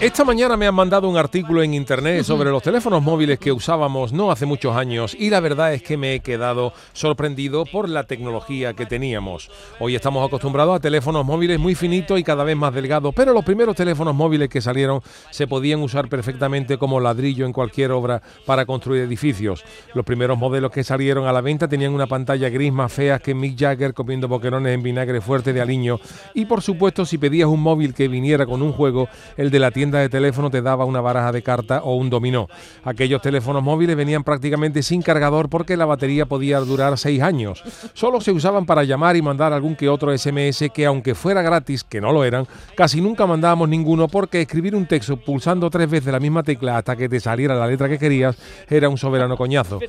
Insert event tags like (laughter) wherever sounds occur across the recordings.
esta mañana me han mandado un artículo en internet sobre los teléfonos móviles que usábamos no hace muchos años y la verdad es que me he quedado sorprendido por la tecnología que teníamos. Hoy estamos acostumbrados a teléfonos móviles muy finitos y cada vez más delgados, pero los primeros teléfonos móviles que salieron se podían usar perfectamente como ladrillo en cualquier obra para construir edificios. Los primeros modelos que salieron a la venta tenían una pantalla gris más fea que Mick Jagger comiendo boquerones en vinagre fuerte de aliño y por supuesto si pedías un móvil que viniera con un juego, el de la tienda de teléfono te daba una baraja de carta o un dominó. Aquellos teléfonos móviles venían prácticamente sin cargador porque la batería podía durar seis años. Solo se usaban para llamar y mandar algún que otro SMS que aunque fuera gratis, que no lo eran, casi nunca mandábamos ninguno porque escribir un texto pulsando tres veces la misma tecla hasta que te saliera la letra que querías era un soberano coñazo.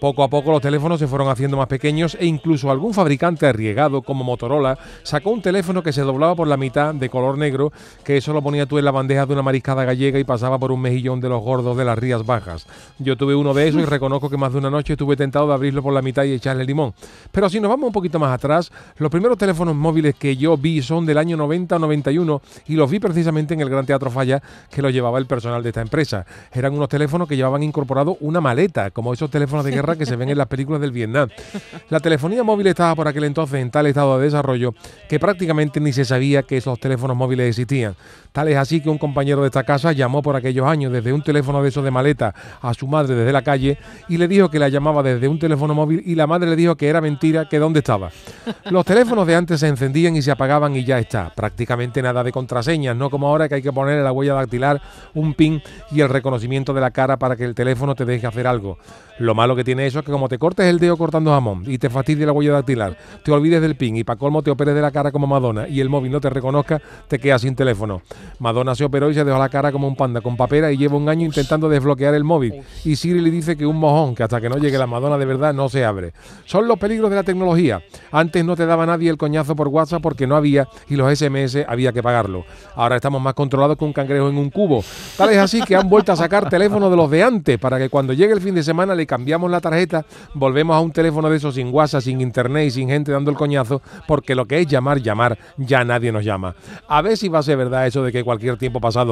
Poco a poco los teléfonos se fueron haciendo más pequeños e incluso algún fabricante arriesgado como Motorola sacó un teléfono que se doblaba por la mitad de color negro, que eso lo ponía tú en la bandeja de una mariscada gallega y pasaba por un mejillón de los gordos de las Rías Bajas. Yo tuve uno de esos y (laughs) reconozco que más de una noche estuve tentado de abrirlo por la mitad y echarle limón. Pero si nos vamos un poquito más atrás, los primeros teléfonos móviles que yo vi son del año 90 o 91 y los vi precisamente en el Gran Teatro Falla que lo llevaba el personal de esta empresa. Eran unos teléfonos que llevaban incorporado una maleta, como esos teléfonos de guerra que se ven en las películas del Vietnam. (laughs) La telefonía móvil estaba por aquel entonces en tal estado de desarrollo que prácticamente ni se sabía que esos teléfonos móviles existían. Tal es así que un compañero de esta casa llamó por aquellos años desde un teléfono de esos de maleta a su madre desde la calle y le dijo que la llamaba desde un teléfono móvil y la madre le dijo que era mentira, que dónde estaba. Los teléfonos de antes se encendían y se apagaban y ya está. Prácticamente nada de contraseñas, no como ahora que hay que poner en la huella dactilar, un pin y el reconocimiento de la cara para que el teléfono te deje hacer algo. Lo malo que tiene eso es que como te cortes el dedo cortando jamón y te fastidie la huella dactilar, te olvides del pin y para colmo te operes de la cara como Madonna y el móvil no te reconozca, te quedas sin teléfono. Madonna se operó y se dejó la cara como un panda con papera y lleva un año intentando desbloquear el móvil. Y Siri le dice que un mojón, que hasta que no llegue la Madonna de verdad no se abre. Son los peligros de la tecnología. Antes no te daba nadie el coñazo por WhatsApp porque no había y los SMS había que pagarlo. Ahora estamos más controlados que un cangrejo en un cubo. Tal es así que han vuelto a sacar teléfonos de los de antes para que cuando llegue el fin de semana le cambiamos la tarjeta, volvemos a un teléfono de esos sin WhatsApp, sin internet y sin gente dando el coñazo, porque lo que es llamar, llamar, ya nadie nos llama. A ver si va a ser verdad eso de que cualquier tiempo pasado